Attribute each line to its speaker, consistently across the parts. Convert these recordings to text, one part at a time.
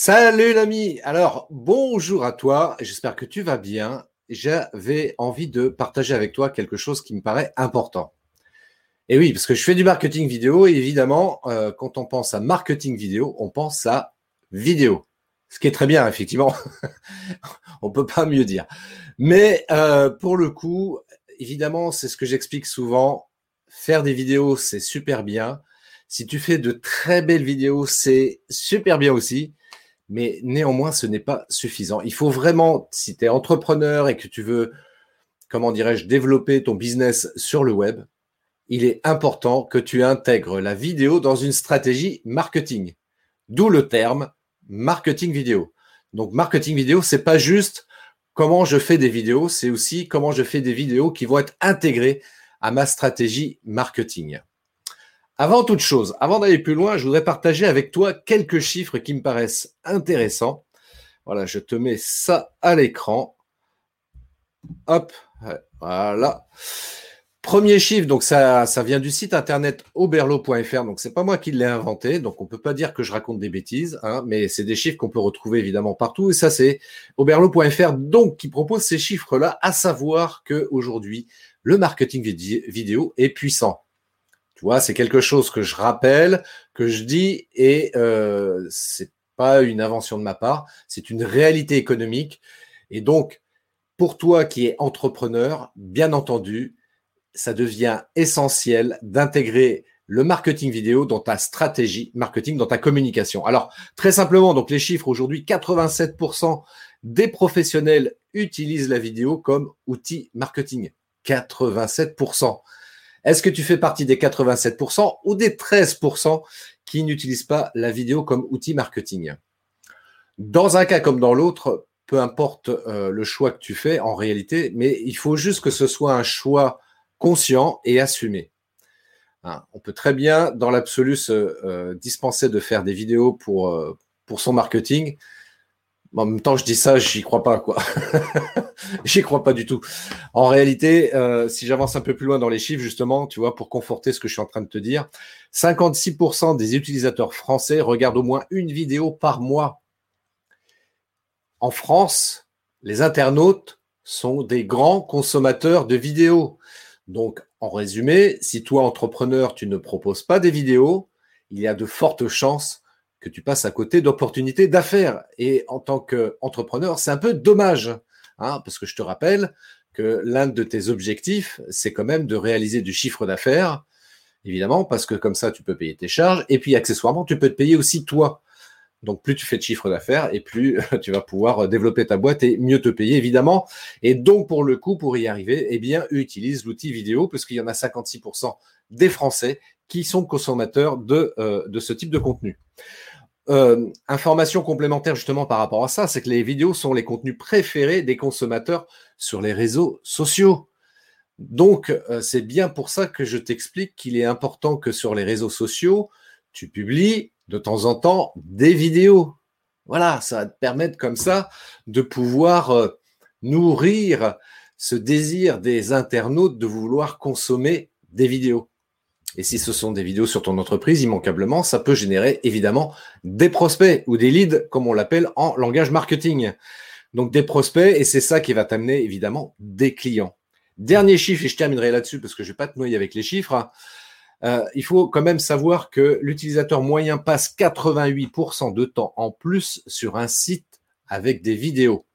Speaker 1: Salut l'ami. Alors, bonjour à toi. J'espère que tu vas bien. J'avais envie de partager avec toi quelque chose qui me paraît important. Et oui, parce que je fais du marketing vidéo et évidemment, euh, quand on pense à marketing vidéo, on pense à vidéo. Ce qui est très bien, effectivement. on peut pas mieux dire. Mais euh, pour le coup, évidemment, c'est ce que j'explique souvent. Faire des vidéos, c'est super bien. Si tu fais de très belles vidéos, c'est super bien aussi mais néanmoins, ce n'est pas suffisant. Il faut vraiment, si tu es entrepreneur et que tu veux, comment dirais-je, développer ton business sur le web, il est important que tu intègres la vidéo dans une stratégie marketing. D'où le terme marketing vidéo. Donc, marketing vidéo, c'est pas juste comment je fais des vidéos, c'est aussi comment je fais des vidéos qui vont être intégrées à ma stratégie marketing. Avant toute chose, avant d'aller plus loin, je voudrais partager avec toi quelques chiffres qui me paraissent intéressants. Voilà, je te mets ça à l'écran. Hop, voilà. Premier chiffre, donc ça, ça vient du site internet oberlo.fr, donc c'est pas moi qui l'ai inventé, donc on peut pas dire que je raconte des bêtises, hein, mais c'est des chiffres qu'on peut retrouver évidemment partout, et ça c'est oberlo.fr, donc qui propose ces chiffres-là, à savoir que aujourd'hui le marketing vidéo est puissant. Tu vois, c'est quelque chose que je rappelle, que je dis, et euh, c'est pas une invention de ma part, c'est une réalité économique. Et donc, pour toi qui es entrepreneur, bien entendu, ça devient essentiel d'intégrer le marketing vidéo dans ta stratégie marketing, dans ta communication. Alors, très simplement, donc les chiffres aujourd'hui, 87% des professionnels utilisent la vidéo comme outil marketing. 87%. Est-ce que tu fais partie des 87% ou des 13% qui n'utilisent pas la vidéo comme outil marketing? Dans un cas comme dans l'autre, peu importe euh, le choix que tu fais en réalité, mais il faut juste que ce soit un choix conscient et assumé. Hein, on peut très bien, dans l'absolu, se euh, dispenser de faire des vidéos euh, pour son marketing, en même temps, je dis ça, j'y crois pas, quoi. j'y crois pas du tout. En réalité, euh, si j'avance un peu plus loin dans les chiffres, justement, tu vois, pour conforter ce que je suis en train de te dire, 56% des utilisateurs français regardent au moins une vidéo par mois. En France, les internautes sont des grands consommateurs de vidéos. Donc, en résumé, si toi, entrepreneur, tu ne proposes pas des vidéos, il y a de fortes chances que tu passes à côté d'opportunités d'affaires. Et en tant qu'entrepreneur, c'est un peu dommage, hein, parce que je te rappelle que l'un de tes objectifs, c'est quand même de réaliser du chiffre d'affaires, évidemment, parce que comme ça, tu peux payer tes charges, et puis accessoirement, tu peux te payer aussi toi. Donc plus tu fais de chiffre d'affaires et plus tu vas pouvoir développer ta boîte et mieux te payer évidemment. Et donc pour le coup, pour y arriver, eh bien utilise l'outil vidéo parce qu'il y en a 56% des Français qui sont consommateurs de, euh, de ce type de contenu. Euh, information complémentaire justement par rapport à ça, c'est que les vidéos sont les contenus préférés des consommateurs sur les réseaux sociaux. Donc, euh, c'est bien pour ça que je t'explique qu'il est important que sur les réseaux sociaux, tu publies de temps en temps des vidéos. Voilà, ça va te permettre comme ça de pouvoir euh, nourrir ce désir des internautes de vouloir consommer des vidéos. Et si ce sont des vidéos sur ton entreprise, immanquablement, ça peut générer évidemment des prospects ou des leads, comme on l'appelle en langage marketing. Donc des prospects, et c'est ça qui va t'amener évidemment des clients. Dernier chiffre, et je terminerai là-dessus parce que je ne vais pas te noyer avec les chiffres. Hein. Euh, il faut quand même savoir que l'utilisateur moyen passe 88% de temps en plus sur un site avec des vidéos.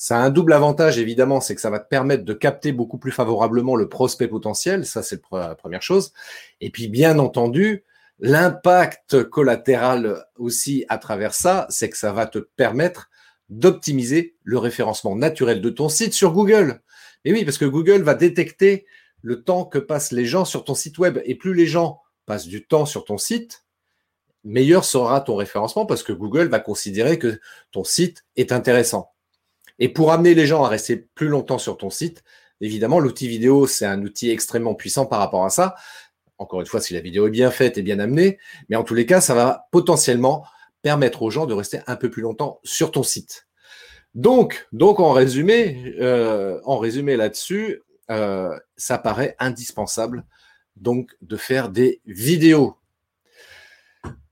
Speaker 1: Ça a un double avantage, évidemment, c'est que ça va te permettre de capter beaucoup plus favorablement le prospect potentiel. Ça, c'est la première chose. Et puis, bien entendu, l'impact collatéral aussi à travers ça, c'est que ça va te permettre d'optimiser le référencement naturel de ton site sur Google. Et oui, parce que Google va détecter le temps que passent les gens sur ton site web. Et plus les gens passent du temps sur ton site, meilleur sera ton référencement parce que Google va considérer que ton site est intéressant. Et pour amener les gens à rester plus longtemps sur ton site, évidemment, l'outil vidéo, c'est un outil extrêmement puissant par rapport à ça. Encore une fois, si la vidéo est bien faite et bien amenée, mais en tous les cas, ça va potentiellement permettre aux gens de rester un peu plus longtemps sur ton site. Donc, donc en résumé, euh, en résumé là-dessus, euh, ça paraît indispensable donc de faire des vidéos.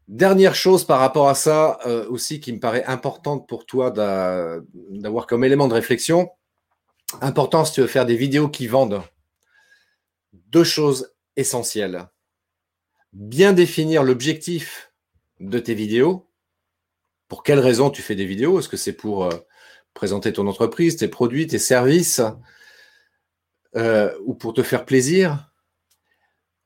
Speaker 1: Dernière chose par rapport à ça euh, aussi qui me paraît importante pour toi d'avoir comme élément de réflexion. Important si tu veux faire des vidéos qui vendent. Deux choses essentielles. Bien définir l'objectif de tes vidéos. Pour quelles raisons tu fais des vidéos? Est-ce que c'est pour euh, présenter ton entreprise, tes produits, tes services euh, ou pour te faire plaisir?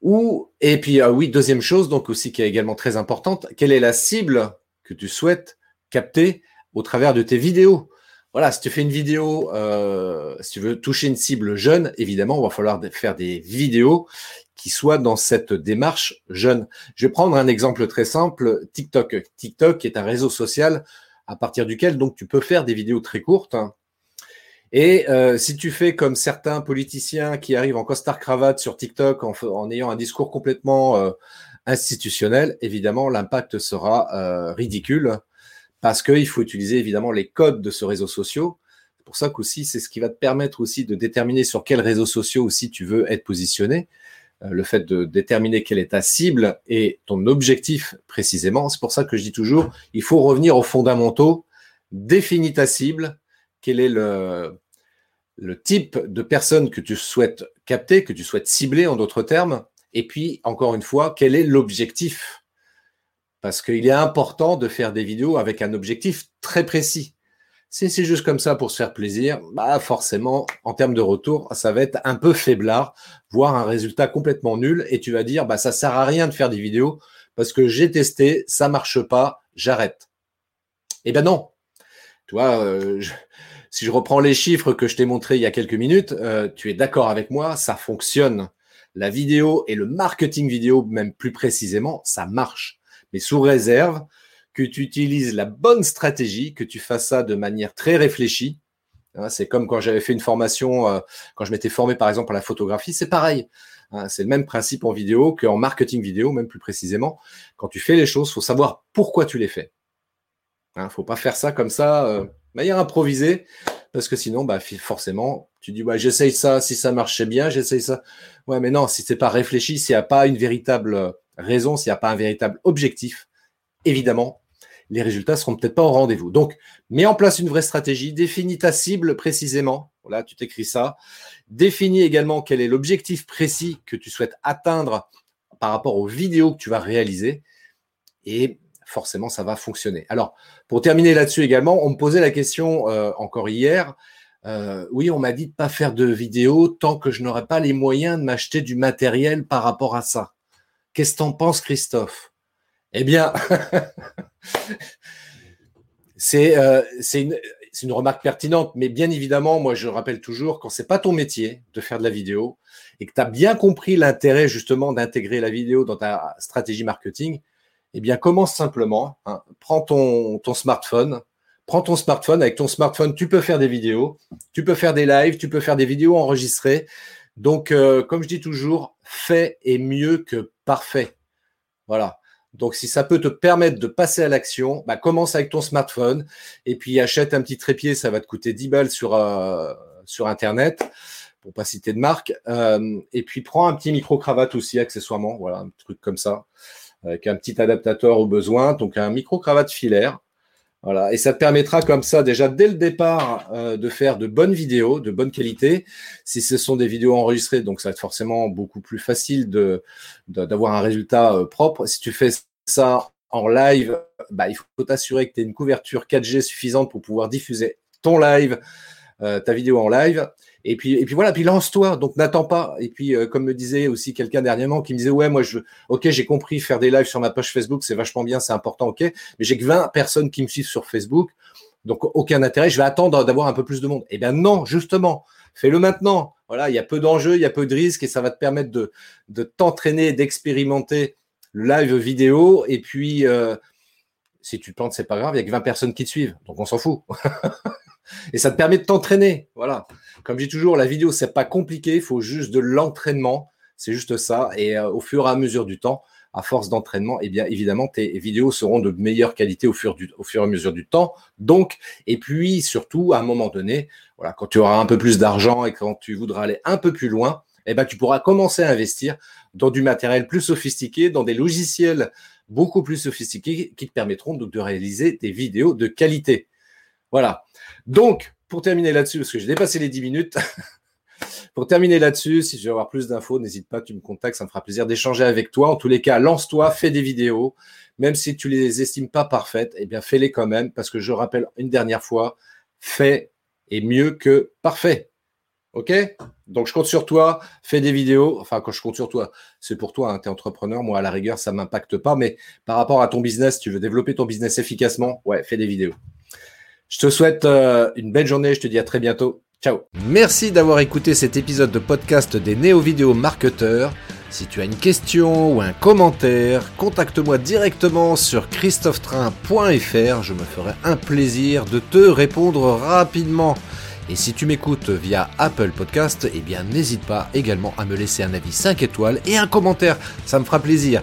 Speaker 1: Ou, et puis, ah oui, deuxième chose, donc aussi qui est également très importante, quelle est la cible que tu souhaites capter au travers de tes vidéos? Voilà, si tu fais une vidéo, euh, si tu veux toucher une cible jeune, évidemment, il va falloir faire des vidéos qui soient dans cette démarche jeune. Je vais prendre un exemple très simple, TikTok. TikTok est un réseau social à partir duquel donc tu peux faire des vidéos très courtes. Hein. Et euh, si tu fais comme certains politiciens qui arrivent en costard-cravate sur TikTok en, ayant un discours complètement euh, institutionnel, évidemment, l'impact sera euh, ridicule parce qu'il faut utiliser évidemment les codes de ce réseau social. C'est pour ça qu'aussi, c'est ce qui va te permettre aussi de déterminer sur quels réseaux sociaux aussi tu veux être positionné. le fait de déterminer quelle est ta cible et ton objectif précisément. C'est pour ça que je dis toujours, il faut revenir aux fondamentaux, définis ta cible, quel est le, type de personne que tu souhaites capter, que tu souhaites cibler en d'autres termes, et puis, encore une fois, quel est l'objectif? Parce qu'il est important de faire des vidéos avec un objectif très précis. Si c'est juste comme ça pour se faire plaisir, bah forcément, en termes de retour, ça va être un peu faiblard, voire un résultat complètement nul, et tu vas dire, bah ça sert à rien de faire des vidéos parce que j'ai testé, ça marche pas, j'arrête. Eh ben non. Tu vois, euh, si je reprends les chiffres que je t'ai montrés il y a quelques minutes, euh, tu es d'accord avec moi, ça fonctionne. La vidéo et le marketing vidéo, même plus précisément, ça marche. Mais sous réserve que tu utilises la bonne stratégie, que tu fasses ça de manière très réfléchie. Hein, c'est comme quand j'avais fait une formation, euh, quand je m'étais formé par exemple à la photographie, c'est pareil. Hein, c'est le même principe en vidéo qu'en marketing vidéo, même plus précisément. Quand tu fais les choses, faut savoir pourquoi tu les fais. Il hein, ne faut pas faire ça comme ça. Euh, manière improvisée, parce que sinon, bah, forcément, tu dis, bah, j'essaye ça, si ça marchait bien, j'essaye ça. Ouais, mais non, si c'est pas réfléchi, s'il n'y a pas une véritable raison, s'il n'y a pas un véritable objectif, évidemment, les résultats seront peut-être pas au rendez-vous. Donc, mets en place une vraie stratégie, définis ta cible précisément. Voilà, tu t'écris ça. Définis également quel est l'objectif précis que tu souhaites atteindre par rapport aux vidéos que tu vas réaliser. Et forcément, ça va fonctionner. Alors, pour terminer là-dessus également, on me posait la question euh, encore hier. Euh, oui, on m'a dit de pas faire de vidéo tant que je n'aurais pas les moyens de m'acheter du matériel par rapport à ça. Qu'est-ce que t'en penses, Christophe? Eh bien, c'est euh, une, une, remarque pertinente, mais bien évidemment, moi, je rappelle toujours, quand c'est pas ton métier de faire de la vidéo et que tu as bien compris l'intérêt justement d'intégrer la vidéo dans ta stratégie marketing, eh bien, commence simplement. Hein. Prends ton, smartphone. Prends ton smartphone. Avec ton smartphone, tu peux faire des vidéos, tu peux faire des lives, tu peux faire des vidéos enregistrées. Donc, euh, comme je dis toujours, fait est mieux que parfait. Voilà. Donc, si ça peut te permettre de passer à l'action, bah, commence avec ton smartphone et puis achète un petit trépied. Ça va te coûter 10 balles sur, euh, sur Internet, pour pas citer de marque. Euh, et puis, prends un petit micro-cravate aussi, accessoirement. Voilà, un truc comme ça avec un petit adaptateur au besoin, donc un micro-cravate filaire. Voilà, et ça te permettra comme ça déjà dès le départ euh, de faire de bonnes vidéos, de bonne qualité. Si ce sont des vidéos enregistrées, donc ça va être forcément beaucoup plus facile d'avoir un résultat euh, propre. Si tu fais ça en live, bah, il faut t'assurer que tu as une couverture 4G suffisante pour pouvoir diffuser ton live, euh, ta vidéo en live. Et puis, et puis voilà, puis lance-toi, donc n'attends pas. Et puis, euh, comme me disait aussi quelqu'un dernièrement qui me disait, ouais, moi, je, ok, j'ai compris, faire des lives sur ma page Facebook, c'est vachement bien, c'est important, ok, mais j'ai que 20 personnes qui me suivent sur Facebook, donc aucun intérêt, je vais attendre d'avoir un peu plus de monde. Eh bien non, justement, fais-le maintenant. Voilà, il y a peu d'enjeux, il y a peu de risques et ça va te permettre de, de t'entraîner, d'expérimenter le live vidéo. Et puis, euh, si tu plantes, c'est pas grave, il y a que 20 personnes qui te suivent, donc on s'en fout. Et ça te permet de t'entraîner. Voilà. Comme je dis toujours, la vidéo, c'est pas compliqué. Il faut juste de l'entraînement. C'est juste ça. Et euh, au fur et à mesure du temps, à force d'entraînement, eh bien, évidemment, tes vidéos seront de meilleure qualité au fur, et à mesure du temps. Donc, et puis, surtout, à un moment donné, voilà, quand tu auras un peu plus d'argent et quand tu voudras aller un peu plus loin, eh ben, tu pourras commencer à investir dans du matériel plus sophistiqué, dans des logiciels beaucoup plus sophistiqués qui te permettront donc de réaliser des vidéos de qualité. Voilà. Donc, pour terminer là-dessus, parce que j'ai dépassé les 10 minutes, pour terminer là-dessus, si tu veux avoir plus d'infos, n'hésite pas, tu me contactes, ça me fera plaisir d'échanger avec toi. En tous les cas, lance-toi, fais des vidéos, même si tu les estimes pas parfaites, eh bien fais-les quand même, parce que je rappelle une dernière fois, fais est mieux que parfait. OK? Donc, je compte sur toi, fais des vidéos. Enfin, quand je compte sur toi, c'est pour toi, hein, tu es entrepreneur. Moi, à la rigueur, ça ne m'impacte pas. Mais par rapport à ton business, tu veux développer ton business efficacement, ouais, fais des vidéos. Je te souhaite euh, une belle journée. Je te dis à très bientôt. Ciao. Merci d'avoir écouté cet épisode de podcast des néo-vidéo marketeurs. Si tu as une question ou un commentaire, contacte-moi directement sur christophetrain.fr. Je me ferai un plaisir de te répondre rapidement. Et si tu m'écoutes via Apple Podcast, eh bien n'hésite pas également à me laisser un avis 5 étoiles et un commentaire, ça me fera plaisir.